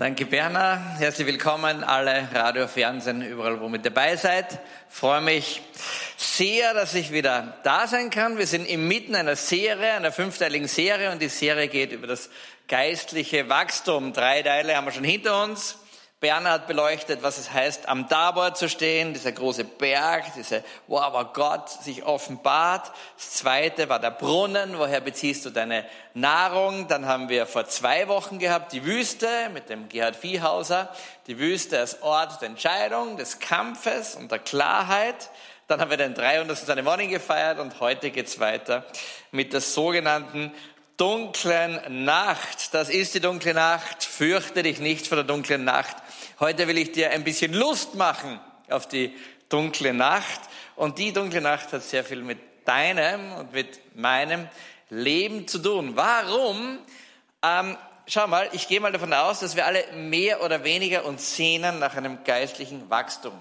Danke Berner, herzlich willkommen alle Radio, Fernsehen, überall wo mit dabei seid. Freue mich sehr, dass ich wieder da sein kann. Wir sind inmitten einer Serie, einer fünfteiligen Serie und die Serie geht über das geistliche Wachstum. Drei Teile haben wir schon hinter uns. Bernhard beleuchtet, was es heißt, am Tabor zu stehen, dieser große Berg, diese, wo aber Gott sich offenbart. Das zweite war der Brunnen, woher beziehst du deine Nahrung? Dann haben wir vor zwei Wochen gehabt die Wüste mit dem Gerhard Viehhauser. Die Wüste als Ort der Entscheidung, des Kampfes und der Klarheit. Dann haben wir den 300. Sunday Morning gefeiert und heute geht's weiter mit der sogenannten dunklen Nacht. Das ist die dunkle Nacht. Fürchte dich nicht vor der dunklen Nacht. Heute will ich dir ein bisschen Lust machen auf die dunkle Nacht. Und die dunkle Nacht hat sehr viel mit deinem und mit meinem Leben zu tun. Warum? Ähm, schau mal, ich gehe mal davon aus, dass wir alle mehr oder weniger uns sehnen nach einem geistlichen Wachstum.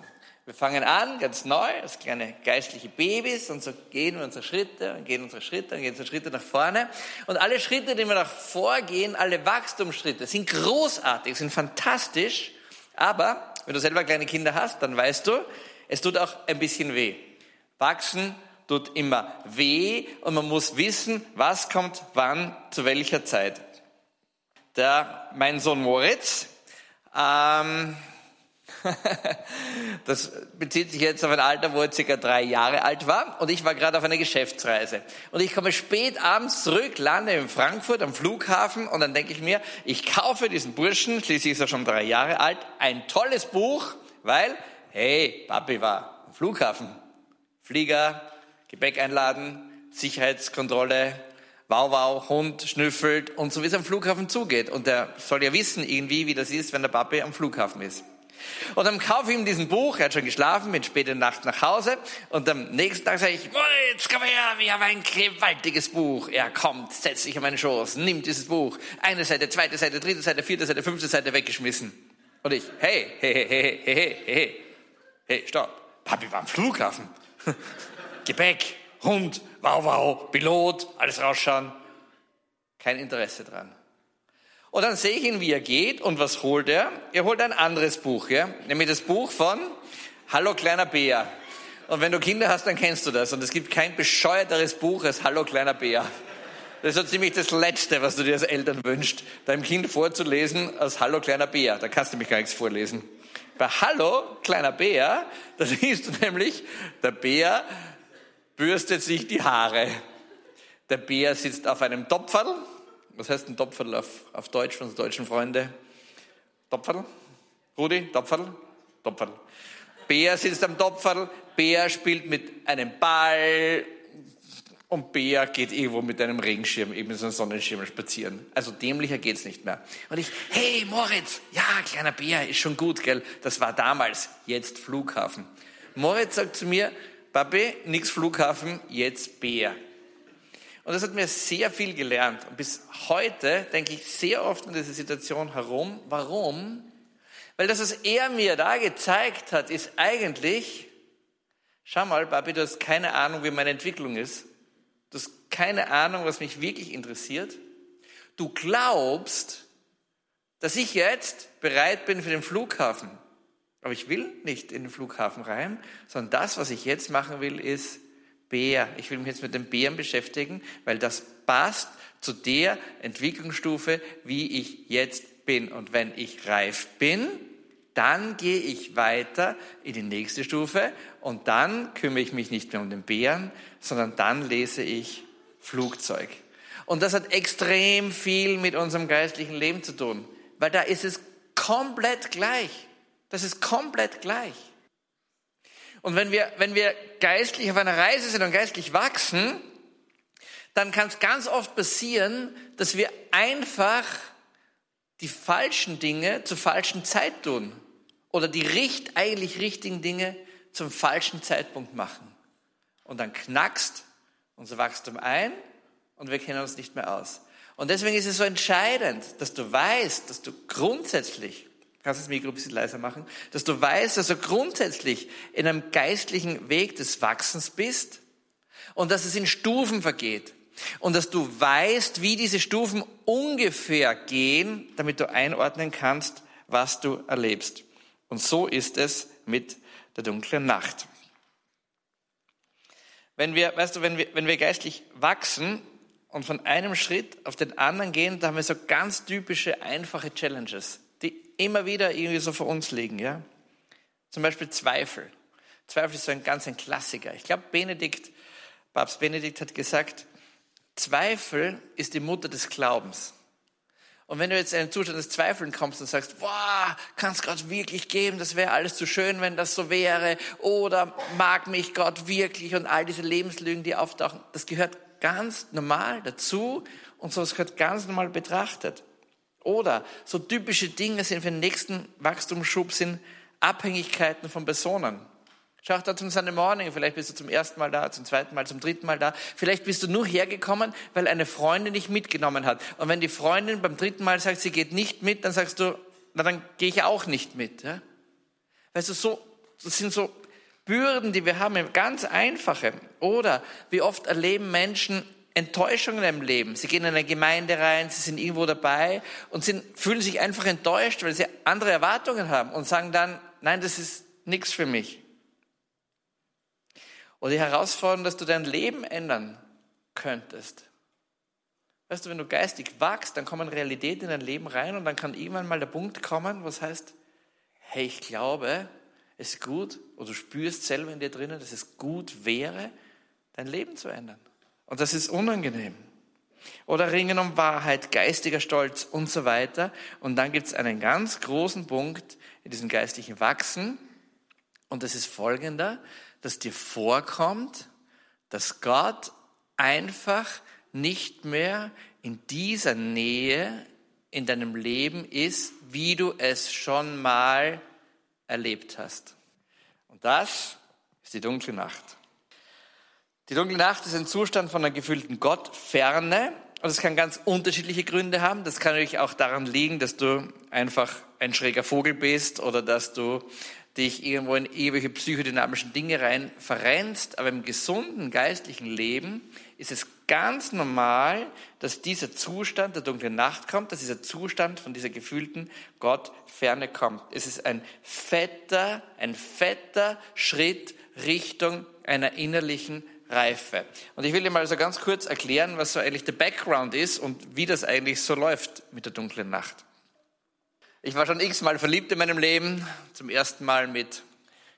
Wir fangen an, ganz neu, als kleine geistliche Babys und so gehen wir unsere Schritte und gehen unsere Schritte und gehen unsere Schritte nach vorne. Und alle Schritte, die wir nach vorgehen, alle Wachstumsschritte sind großartig, sind fantastisch. Aber wenn du selber kleine Kinder hast, dann weißt du, es tut auch ein bisschen weh. Wachsen tut immer weh und man muss wissen, was kommt wann, zu welcher Zeit. Der, mein Sohn Moritz, ähm, das bezieht sich jetzt auf ein Alter, wo er circa drei Jahre alt war und ich war gerade auf einer Geschäftsreise. Und ich komme spät abends zurück, lande in Frankfurt am Flughafen und dann denke ich mir, ich kaufe diesen Burschen, schließlich ist er schon drei Jahre alt, ein tolles Buch, weil, hey, Papi war am Flughafen. Flieger, Gepäck einladen, Sicherheitskontrolle, Wow, wow, Hund schnüffelt und so wie es am Flughafen zugeht. Und der soll ja wissen irgendwie, wie das ist, wenn der Papi am Flughafen ist. Und dann kaufe ich ihm diesen Buch, er hat schon geschlafen, bin spät in der Nacht nach Hause und am nächsten Tag sage ich, jetzt komm her, wir haben ein gewaltiges Buch. Er kommt, setzt sich auf meinen Schoß, nimmt dieses Buch, eine Seite, zweite Seite, dritte Seite, vierte Seite, fünfte Seite weggeschmissen. Und ich, hey, hey, hey, hey, hey, hey, hey, hey, stopp, Papi war am Flughafen. Gepäck, Hund, wow, wow, Pilot, alles rausschauen. Kein Interesse dran. Und dann sehe ich ihn, wie er geht und was holt er? Er holt ein anderes Buch, ja? nämlich das Buch von Hallo kleiner Bär. Und wenn du Kinder hast, dann kennst du das. Und es gibt kein bescheuerteres Buch als Hallo kleiner Bär. Das ist so ziemlich das Letzte, was du dir als Eltern wünschst, deinem Kind vorzulesen als Hallo kleiner Bär. Da kannst du mich gar nichts vorlesen. Bei Hallo kleiner Bär, da siehst du nämlich, der Bär bürstet sich die Haare. Der Bär sitzt auf einem Topferl was heißt ein Topferl auf, auf Deutsch von unseren deutschen Freunde? Topferl? Rudi, Topferl? Topferl. Bär sitzt am Topferl, Bär spielt mit einem Ball und Bär geht irgendwo mit einem Regenschirm, eben so einem Sonnenschirm spazieren. Also dämlicher geht's nicht mehr. Und ich, hey Moritz, ja, kleiner Bär, ist schon gut, gell? Das war damals, jetzt Flughafen. Moritz sagt zu mir, Papi, nix Flughafen, jetzt Bär. Und das hat mir sehr viel gelernt. Und bis heute denke ich sehr oft in dieser Situation herum. Warum? Weil das, was er mir da gezeigt hat, ist eigentlich, schau mal, Babi, du hast keine Ahnung, wie meine Entwicklung ist. Du hast keine Ahnung, was mich wirklich interessiert. Du glaubst, dass ich jetzt bereit bin für den Flughafen. Aber ich will nicht in den Flughafen rein, sondern das, was ich jetzt machen will, ist, Bär. Ich will mich jetzt mit dem Bären beschäftigen, weil das passt zu der Entwicklungsstufe, wie ich jetzt bin. Und wenn ich reif bin, dann gehe ich weiter in die nächste Stufe und dann kümmere ich mich nicht mehr um den Bären, sondern dann lese ich Flugzeug. Und das hat extrem viel mit unserem geistlichen Leben zu tun, weil da ist es komplett gleich. Das ist komplett gleich. Und wenn wir, wenn wir geistlich auf einer Reise sind und geistlich wachsen, dann kann es ganz oft passieren, dass wir einfach die falschen Dinge zur falschen Zeit tun oder die richt, eigentlich richtigen Dinge zum falschen Zeitpunkt machen. Und dann knackst unser Wachstum ein und wir kennen uns nicht mehr aus. Und deswegen ist es so entscheidend, dass du weißt, dass du grundsätzlich kannst das Mikro ein bisschen leiser machen, dass du weißt, dass du grundsätzlich in einem geistlichen Weg des Wachsens bist und dass es in Stufen vergeht und dass du weißt, wie diese Stufen ungefähr gehen, damit du einordnen kannst, was du erlebst. Und so ist es mit der dunklen Nacht. Wenn wir, weißt du, wenn wir, wenn wir geistlich wachsen und von einem Schritt auf den anderen gehen, da haben wir so ganz typische, einfache Challenges, immer wieder irgendwie so vor uns liegen, ja. Zum Beispiel Zweifel. Zweifel ist so ein ganz ein Klassiker. Ich glaube, Benedikt, Papst Benedikt hat gesagt, Zweifel ist die Mutter des Glaubens. Und wenn du jetzt in einen Zustand des Zweifeln kommst und sagst, wow, kann es Gott wirklich geben, das wäre alles zu schön, wenn das so wäre, oder mag mich Gott wirklich und all diese Lebenslügen, die auftauchen, das gehört ganz normal dazu und so gehört ganz normal betrachtet. Oder so typische Dinge sind für den nächsten Wachstumsschub sind Abhängigkeiten von Personen. Schau da zum Sunday Morning, vielleicht bist du zum ersten Mal da, zum zweiten Mal, zum dritten Mal da. Vielleicht bist du nur hergekommen, weil eine Freundin dich mitgenommen hat. Und wenn die Freundin beim dritten Mal sagt, sie geht nicht mit, dann sagst du, na dann gehe ich auch nicht mit. Ja? Weißt du, so, das sind so Bürden, die wir haben, ganz einfache. Oder wie oft erleben Menschen Enttäuschungen im Leben. Sie gehen in eine Gemeinde rein, sie sind irgendwo dabei und sind, fühlen sich einfach enttäuscht, weil sie andere Erwartungen haben und sagen dann, nein, das ist nichts für mich. Oder die Herausforderung, dass du dein Leben ändern könntest. Weißt du, wenn du geistig wachst, dann kommen Realitäten in dein Leben rein und dann kann irgendwann mal der Punkt kommen, wo es heißt, hey, ich glaube, es ist gut, oder du spürst selber in dir drinnen, dass es gut wäre, dein Leben zu ändern. Und das ist unangenehm. Oder Ringen um Wahrheit, geistiger Stolz und so weiter. Und dann gibt es einen ganz großen Punkt in diesem geistlichen Wachsen. Und das ist folgender, dass dir vorkommt, dass Gott einfach nicht mehr in dieser Nähe in deinem Leben ist, wie du es schon mal erlebt hast. Und das ist die dunkle Nacht. Die dunkle Nacht ist ein Zustand von einer gefühlten Gottferne. Und es kann ganz unterschiedliche Gründe haben. Das kann natürlich auch daran liegen, dass du einfach ein schräger Vogel bist oder dass du dich irgendwo in ewige psychodynamischen Dinge rein verrennst. Aber im gesunden geistlichen Leben ist es ganz normal, dass dieser Zustand der dunklen Nacht kommt, dass dieser Zustand von dieser gefühlten Gottferne kommt. Es ist ein fetter, ein fetter Schritt Richtung einer innerlichen Reife. Und ich will dir mal so ganz kurz erklären, was so eigentlich der Background ist und wie das eigentlich so läuft mit der dunklen Nacht. Ich war schon x-mal verliebt in meinem Leben. Zum ersten Mal mit,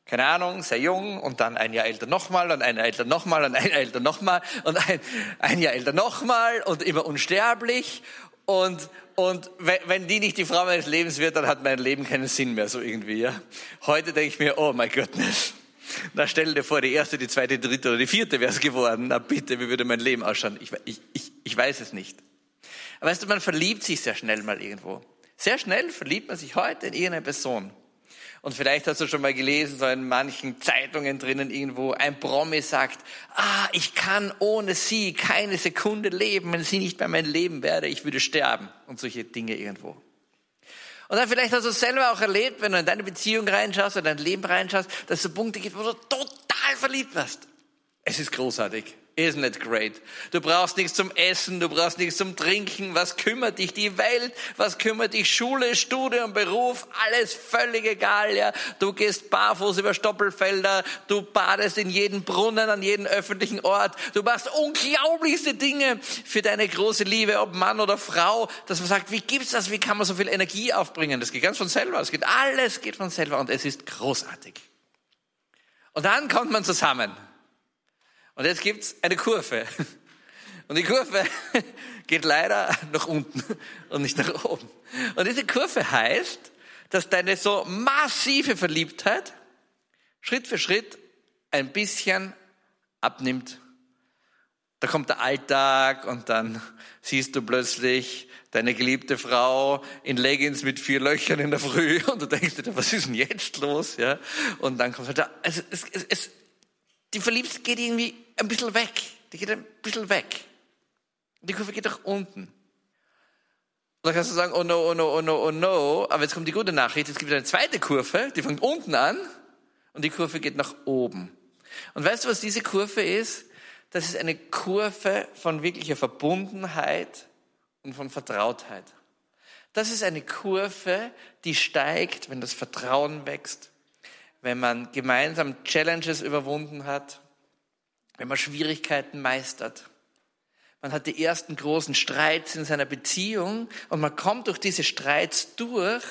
keine Ahnung, sehr jung und dann ein Jahr älter nochmal und ein Jahr älter nochmal und ein Jahr älter nochmal und ein, ein Jahr älter nochmal und immer unsterblich. Und, und wenn die nicht die Frau meines Lebens wird, dann hat mein Leben keinen Sinn mehr, so irgendwie. Ja. Heute denke ich mir, oh my goodness. Na, stell dir vor, die erste, die zweite, die dritte oder die vierte wäre es geworden. Na bitte, wie würde mein Leben ausschauen? Ich, ich, ich, ich weiß es nicht. Aber weißt du, man verliebt sich sehr schnell mal irgendwo. Sehr schnell verliebt man sich heute in irgendeine Person. Und vielleicht hast du schon mal gelesen, so in manchen Zeitungen drinnen irgendwo, ein Promi sagt, ah, ich kann ohne sie keine Sekunde leben, wenn sie nicht bei meinem Leben wäre, ich würde sterben. Und solche Dinge irgendwo. Und dann vielleicht hast du es selber auch erlebt, wenn du in deine Beziehung reinschaust oder dein Leben reinschaust, dass es so Punkte gibt, wo du total verliebt wirst. Es ist großartig. Isn't it great? Du brauchst nichts zum Essen, du brauchst nichts zum Trinken. Was kümmert dich die Welt? Was kümmert dich Schule, Studium, Beruf? Alles völlig egal, ja. Du gehst barfuß über Stoppelfelder, du badest in jeden Brunnen, an jeden öffentlichen Ort. Du machst unglaublichste Dinge für deine große Liebe, ob Mann oder Frau, dass man sagt, wie gibt's das? Wie kann man so viel Energie aufbringen? Das geht ganz von selber. Es geht alles geht von selber und es ist großartig. Und dann kommt man zusammen. Und jetzt gibt's eine Kurve. Und die Kurve geht leider nach unten und nicht nach oben. Und diese Kurve heißt, dass deine so massive Verliebtheit Schritt für Schritt ein bisschen abnimmt. Da kommt der Alltag und dann siehst du plötzlich deine geliebte Frau in Leggings mit vier Löchern in der Früh und du denkst dir, was ist denn jetzt los? Ja? Und dann kommt halt, also es, es, es, die Verliebtheit geht irgendwie ein bisschen weg. Die geht ein bisschen weg. Die Kurve geht nach unten. Dann kannst du sagen, oh no, oh no, oh no, oh no. Aber jetzt kommt die gute Nachricht. Es gibt eine zweite Kurve, die fängt unten an und die Kurve geht nach oben. Und weißt du, was diese Kurve ist? Das ist eine Kurve von wirklicher Verbundenheit und von Vertrautheit. Das ist eine Kurve, die steigt, wenn das Vertrauen wächst, wenn man gemeinsam Challenges überwunden hat, wenn man Schwierigkeiten meistert. Man hat die ersten großen Streits in seiner Beziehung und man kommt durch diese Streits durch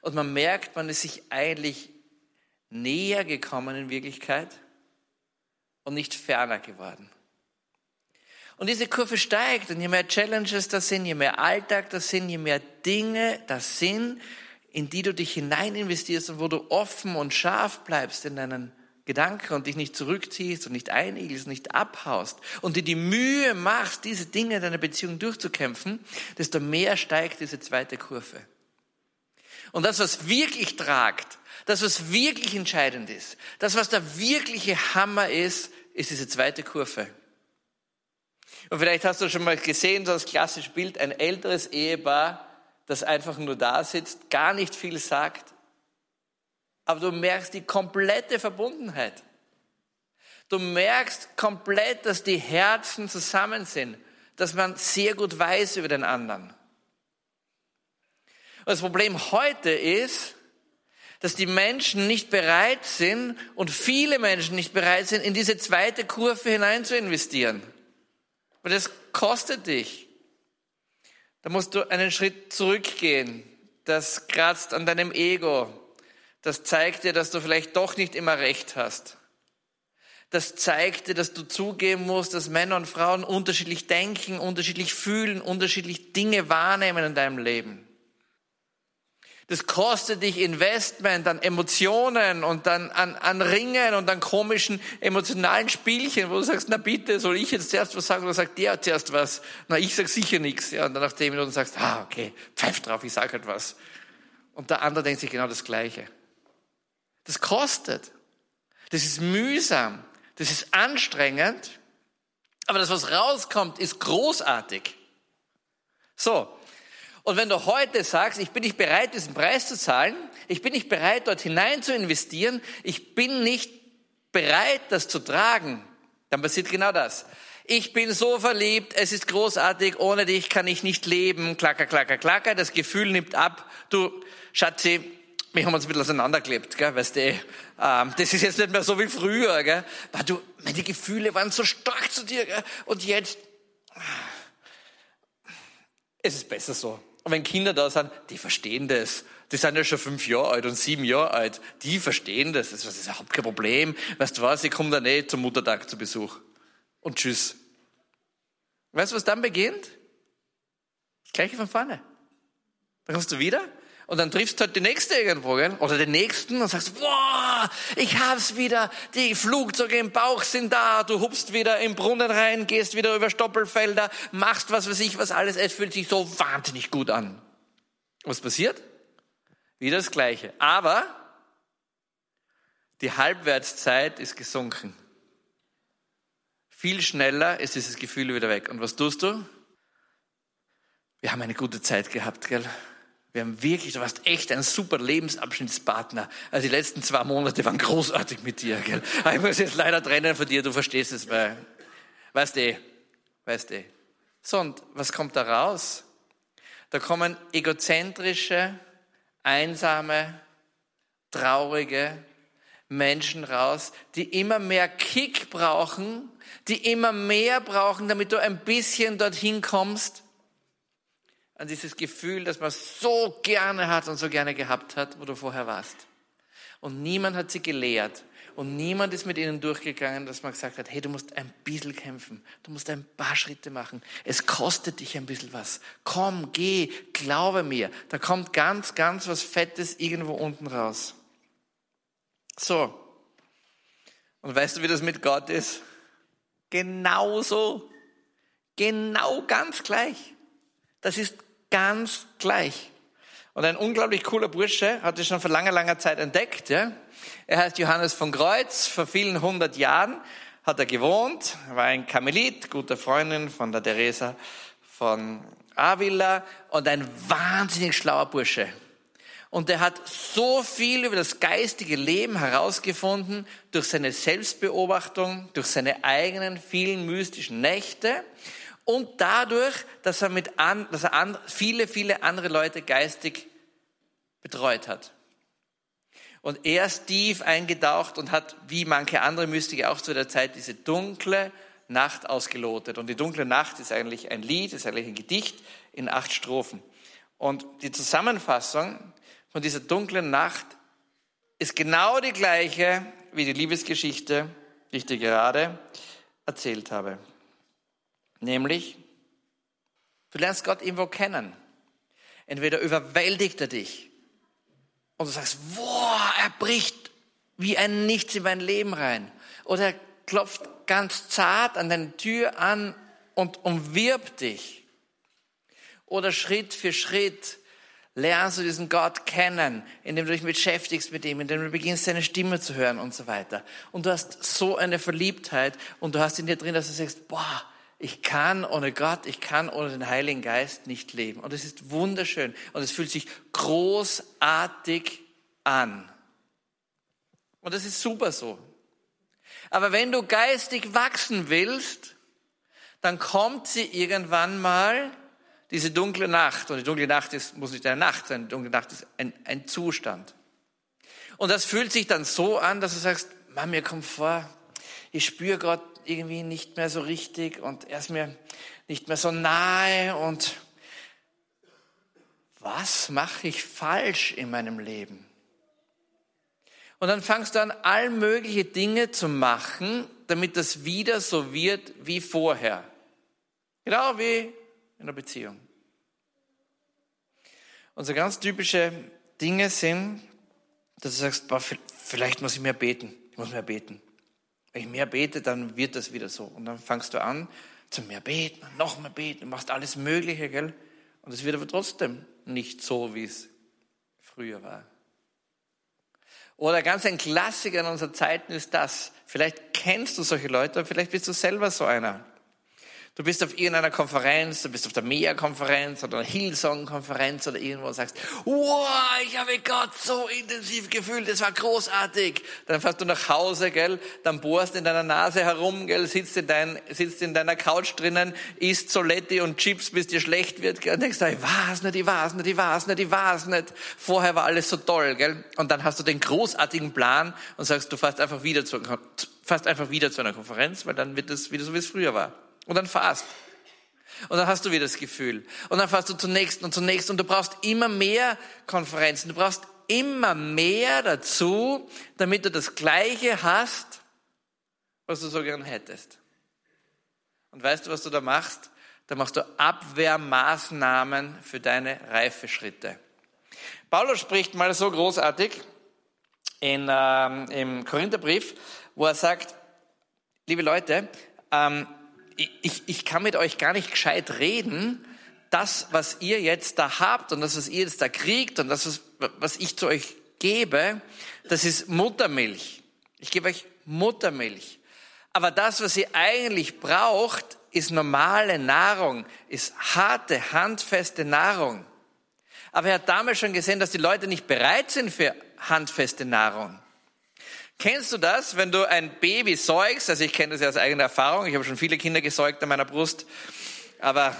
und man merkt, man ist sich eigentlich näher gekommen in Wirklichkeit und nicht ferner geworden. Und diese Kurve steigt und je mehr Challenges das sind, je mehr Alltag das sind, je mehr Dinge das sind, in die du dich hinein investierst und wo du offen und scharf bleibst in deinen Gedanken und dich nicht zurückziehst und nicht einigelst, nicht abhaust und dir die Mühe machst, diese Dinge in deiner Beziehung durchzukämpfen, desto mehr steigt diese zweite Kurve. Und das, was wirklich tragt, das, was wirklich entscheidend ist, das, was der wirkliche Hammer ist, ist diese zweite Kurve. Und vielleicht hast du schon mal gesehen, so das klassische Bild, ein älteres Ehepaar, das einfach nur da sitzt, gar nicht viel sagt, aber du merkst die komplette Verbundenheit. Du merkst komplett, dass die Herzen zusammen sind, dass man sehr gut weiß über den anderen. Und das Problem heute ist, dass die Menschen nicht bereit sind und viele Menschen nicht bereit sind, in diese zweite Kurve hinein zu investieren. Und das kostet dich. Da musst du einen Schritt zurückgehen. Das kratzt an deinem Ego. Das zeigt dir, dass du vielleicht doch nicht immer recht hast. Das zeigt dir, dass du zugeben musst, dass Männer und Frauen unterschiedlich denken, unterschiedlich fühlen, unterschiedlich Dinge wahrnehmen in deinem Leben. Das kostet dich Investment an Emotionen und dann an, an Ringen und an komischen emotionalen Spielchen, wo du sagst, na bitte, soll ich jetzt zuerst was sagen oder sagt der zuerst was? Na, ich sag sicher nichts. Ja, und dann nach zehn Minuten sagst, ah, okay, pfeif drauf, ich sag halt was. Und der andere denkt sich genau das Gleiche. Das kostet. Das ist mühsam. Das ist anstrengend. Aber das, was rauskommt, ist großartig. So. Und wenn du heute sagst, ich bin nicht bereit, diesen Preis zu zahlen, ich bin nicht bereit, dort hinein zu investieren, ich bin nicht bereit, das zu tragen, dann passiert genau das. Ich bin so verliebt, es ist großartig, ohne dich kann ich nicht leben, klacker, klacker, klacker, das Gefühl nimmt ab. Du, Schatzi, wir haben uns ein bisschen auseinandergeklebt, gell, weißt du, ähm, das ist jetzt nicht mehr so wie früher, gell, aber du, meine Gefühle waren so stark zu dir, gell, und jetzt, es ist besser so. Und wenn Kinder da sind, die verstehen das. Die sind ja schon fünf Jahre alt und sieben Jahre alt. Die verstehen das. Das ist überhaupt kein Problem. Weißt du was? Ich komme dann eh zum Muttertag zu Besuch. Und tschüss. Weißt du, was dann beginnt? Gleiche von vorne. Dann kommst du wieder und dann triffst du halt die nächste irgendwo, gell? oder den nächsten und sagst, wow, ich hab's wieder, die Flugzeuge im Bauch sind da, du hupst wieder im Brunnen rein, gehst wieder über Stoppelfelder, machst was weiß ich, was alles, es fühlt sich so wahnsinnig gut an. Was passiert? Wieder das Gleiche. Aber die Halbwertszeit ist gesunken. Viel schneller ist dieses Gefühl wieder weg. Und was tust du? Wir haben eine gute Zeit gehabt, gell? Wir haben wirklich, du warst echt ein super Lebensabschnittspartner. Also die letzten zwei Monate waren großartig mit dir. Gell? ich muss jetzt leider trennen von dir, du verstehst es, weil, weißt du, weißt du. So, und was kommt da raus? Da kommen egozentrische, einsame, traurige Menschen raus, die immer mehr Kick brauchen, die immer mehr brauchen, damit du ein bisschen dorthin kommst an dieses Gefühl, das man so gerne hat und so gerne gehabt hat, wo du vorher warst. Und niemand hat sie gelehrt. Und niemand ist mit ihnen durchgegangen, dass man gesagt hat, hey, du musst ein bisschen kämpfen. Du musst ein paar Schritte machen. Es kostet dich ein bisschen was. Komm, geh, glaube mir. Da kommt ganz, ganz was Fettes irgendwo unten raus. So. Und weißt du, wie das mit Gott ist? Genauso. Genau ganz gleich. Das ist ganz gleich. Und ein unglaublich cooler Bursche hat es schon vor langer, langer Zeit entdeckt. Ja? Er heißt Johannes von Kreuz. Vor vielen hundert Jahren hat er gewohnt, war ein Karmelit, guter Freundin von der Teresa von Avila und ein wahnsinnig schlauer Bursche. Und er hat so viel über das geistige Leben herausgefunden durch seine Selbstbeobachtung, durch seine eigenen vielen mystischen Nächte und dadurch, dass er, mit an, dass er an, viele, viele andere Leute geistig betreut hat. Und er ist tief eingetaucht und hat, wie manche andere Mystiker auch zu der Zeit, diese dunkle Nacht ausgelotet. Und die dunkle Nacht ist eigentlich ein Lied, ist eigentlich ein Gedicht in acht Strophen. Und die Zusammenfassung von dieser dunklen Nacht ist genau die gleiche wie die Liebesgeschichte, die ich dir gerade erzählt habe. Nämlich, du lernst Gott irgendwo kennen. Entweder überwältigt er dich und du sagst, boah, er bricht wie ein Nichts in mein Leben rein. Oder er klopft ganz zart an deine Tür an und umwirbt dich. Oder Schritt für Schritt lernst du diesen Gott kennen, indem du dich beschäftigst mit ihm, indem du beginnst, seine Stimme zu hören und so weiter. Und du hast so eine Verliebtheit und du hast in dir drin, dass du sagst, boah, ich kann ohne Gott, ich kann ohne den Heiligen Geist nicht leben. Und es ist wunderschön und es fühlt sich großartig an. Und das ist super so. Aber wenn du geistig wachsen willst, dann kommt sie irgendwann mal, diese dunkle Nacht. Und die dunkle Nacht ist, muss nicht eine Nacht sein, die dunkle Nacht ist ein, ein Zustand. Und das fühlt sich dann so an, dass du sagst, Mann, mir kommt vor, ich spüre Gott irgendwie nicht mehr so richtig und er ist mir nicht mehr so nahe und was mache ich falsch in meinem Leben? Und dann fangst du an, all mögliche Dinge zu machen, damit das wieder so wird wie vorher. Genau wie in einer Beziehung. Und so ganz typische Dinge sind, dass du sagst, boah, vielleicht muss ich mehr beten. Ich muss mehr beten. Wenn ich mehr bete, dann wird das wieder so. Und dann fangst du an zu mehr beten, noch mehr beten, du machst alles Mögliche, gell? Und es wird aber trotzdem nicht so, wie es früher war. Oder ganz ein Klassiker in unserer Zeiten ist das. Vielleicht kennst du solche Leute, vielleicht bist du selber so einer. Du bist auf irgendeiner Konferenz, du bist auf der MEA-Konferenz oder einer Hillsong-Konferenz oder irgendwo und sagst, wow, ich habe Gott so intensiv gefühlt, es war großartig. Dann fährst du nach Hause, gell, dann bohrst in deiner Nase herum, gell, sitzt in, dein, sitzt in deiner Couch drinnen, isst Soletti und Chips, bis dir schlecht wird, gell, und denkst, ich weiß nicht, ich weiß nicht, ich weiß nicht, ich weiß nicht. Vorher war alles so toll, gell. Und dann hast du den großartigen Plan und sagst, du fährst einfach wieder zu, fährst einfach wieder zu einer Konferenz, weil dann wird es wieder so, wie es früher war. Und dann fast. Und dann hast du wieder das Gefühl. Und dann fährst du zum nächsten und zum nächsten. Und du brauchst immer mehr Konferenzen. Du brauchst immer mehr dazu, damit du das Gleiche hast, was du so gern hättest. Und weißt du, was du da machst? Da machst du Abwehrmaßnahmen für deine Reifeschritte. Paulus spricht mal so großartig in, ähm, im Korintherbrief, wo er sagt, liebe Leute, ähm, ich, ich kann mit euch gar nicht gescheit reden. Das, was ihr jetzt da habt und das, was ihr jetzt da kriegt und das, was ich zu euch gebe, das ist Muttermilch. Ich gebe euch Muttermilch. Aber das, was ihr eigentlich braucht, ist normale Nahrung, ist harte, handfeste Nahrung. Aber er hat damals schon gesehen, dass die Leute nicht bereit sind für handfeste Nahrung. Kennst du das, wenn du ein Baby säugst? Also ich kenne das ja aus eigener Erfahrung. Ich habe schon viele Kinder gesäugt an meiner Brust. Aber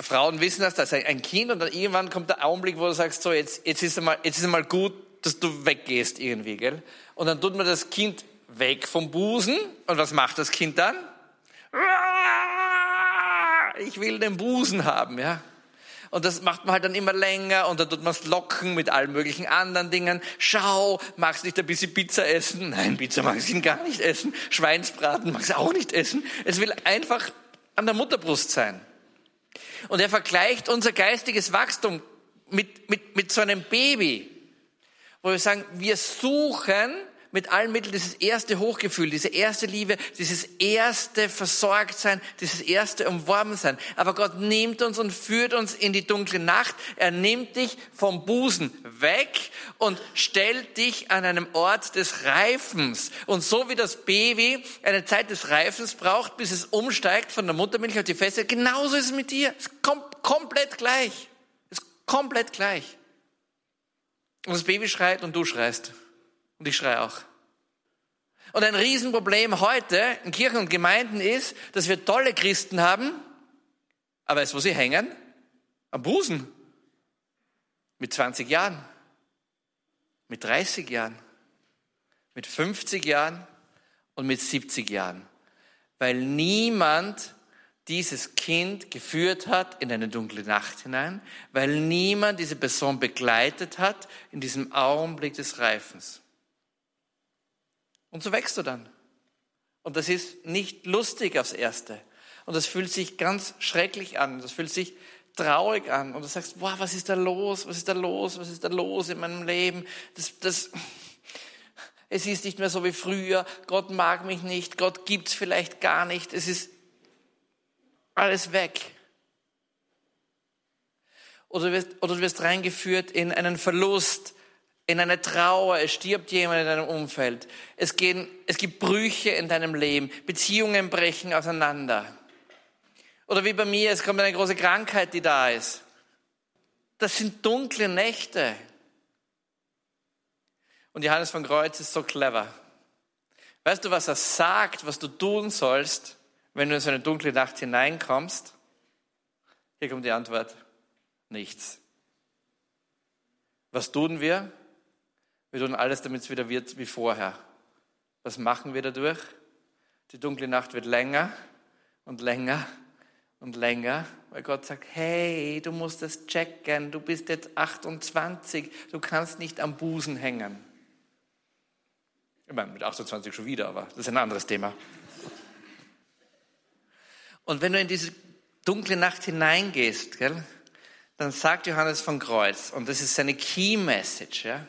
Frauen wissen das, dass ein Kind und dann irgendwann kommt der Augenblick, wo du sagst, so jetzt, jetzt ist es mal, jetzt ist es mal gut, dass du weggehst irgendwie, gell? Und dann tut man das Kind weg vom Busen. Und was macht das Kind dann? Ich will den Busen haben, ja. Und das macht man halt dann immer länger und dann tut man es locken mit allen möglichen anderen Dingen. Schau, magst nicht ein bisschen Pizza essen? Nein, Pizza mag ich gar nicht essen. Schweinsbraten mag ich auch nicht essen. Es will einfach an der Mutterbrust sein. Und er vergleicht unser geistiges Wachstum mit, mit, mit so einem Baby, wo wir sagen, wir suchen mit allen Mitteln dieses erste Hochgefühl, diese erste Liebe, dieses erste Versorgtsein, dieses erste Umworbensein. Aber Gott nimmt uns und führt uns in die dunkle Nacht. Er nimmt dich vom Busen weg und stellt dich an einem Ort des Reifens. Und so wie das Baby eine Zeit des Reifens braucht, bis es umsteigt von der Muttermilch auf die Feste, genauso ist es mit dir. Es ist kom komplett gleich. Es ist komplett gleich. Und das Baby schreit und du schreist. Und ich schreie auch. Und ein Riesenproblem heute in Kirchen und Gemeinden ist, dass wir tolle Christen haben, Aber weißt du, wo sie hängen? Am Busen. Mit 20 Jahren. Mit 30 Jahren. Mit 50 Jahren und mit 70 Jahren. Weil niemand dieses Kind geführt hat in eine dunkle Nacht hinein, weil niemand diese Person begleitet hat in diesem Augenblick des Reifens. Und so wächst du dann. Und das ist nicht lustig aufs Erste. Und das fühlt sich ganz schrecklich an. Das fühlt sich traurig an. Und du sagst, boah, was ist da los? Was ist da los? Was ist da los in meinem Leben? Das, das, es ist nicht mehr so wie früher. Gott mag mich nicht. Gott gibt's vielleicht gar nicht. Es ist alles weg. Oder du wirst, oder du wirst reingeführt in einen Verlust, in eine Trauer. Es stirbt jemand in deinem Umfeld. Es, gehen, es gibt Brüche in deinem Leben. Beziehungen brechen auseinander. Oder wie bei mir, es kommt eine große Krankheit, die da ist. Das sind dunkle Nächte. Und Johannes von Kreuz ist so clever. Weißt du, was er sagt, was du tun sollst, wenn du in so eine dunkle Nacht hineinkommst? Hier kommt die Antwort. Nichts. Was tun wir? Wir tun alles, damit es wieder wird wie vorher. Was machen wir dadurch? Die dunkle Nacht wird länger und länger und länger, weil Gott sagt, hey, du musst das checken, du bist jetzt 28, du kannst nicht am Busen hängen. Ich meine, mit 28 schon wieder, aber das ist ein anderes Thema. Und wenn du in diese dunkle Nacht hineingehst, gell, dann sagt Johannes von Kreuz, und das ist seine Key Message, ja,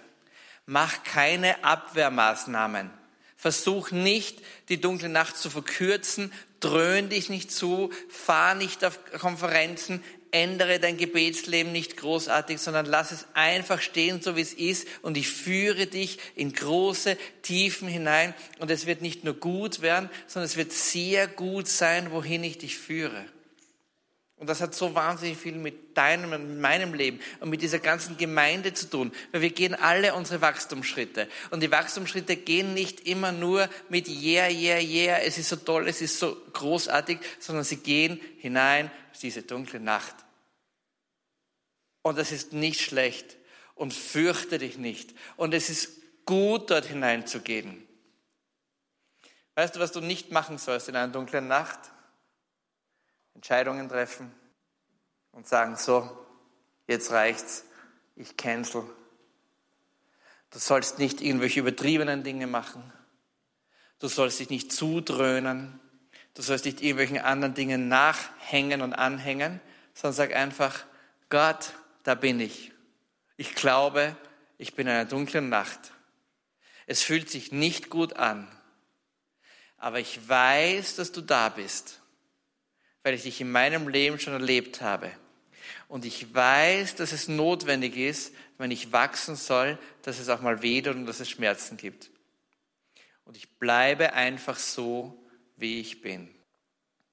mach keine Abwehrmaßnahmen. Versuch nicht, die dunkle Nacht zu verkürzen, dröhn dich nicht zu, fahr nicht auf Konferenzen, ändere dein Gebetsleben nicht großartig, sondern lass es einfach stehen, so wie es ist. Und ich führe dich in große Tiefen hinein. Und es wird nicht nur gut werden, sondern es wird sehr gut sein, wohin ich dich führe. Und das hat so wahnsinnig viel mit deinem und meinem Leben und mit dieser ganzen Gemeinde zu tun, weil wir gehen alle unsere Wachstumsschritte. Und die Wachstumsschritte gehen nicht immer nur mit yeah, yeah, yeah, es ist so toll, es ist so großartig, sondern sie gehen hinein in diese dunkle Nacht. Und das ist nicht schlecht und fürchte dich nicht. Und es ist gut, dort hineinzugehen. Weißt du, was du nicht machen sollst in einer dunklen Nacht? Entscheidungen treffen und sagen, so, jetzt reicht's, ich cancel. Du sollst nicht irgendwelche übertriebenen Dinge machen. Du sollst dich nicht zudröhnen. Du sollst nicht irgendwelchen anderen Dingen nachhängen und anhängen, sondern sag einfach, Gott, da bin ich. Ich glaube, ich bin in einer dunklen Nacht. Es fühlt sich nicht gut an, aber ich weiß, dass du da bist weil ich dich in meinem Leben schon erlebt habe. Und ich weiß, dass es notwendig ist, wenn ich wachsen soll, dass es auch mal weh und dass es Schmerzen gibt. Und ich bleibe einfach so, wie ich bin.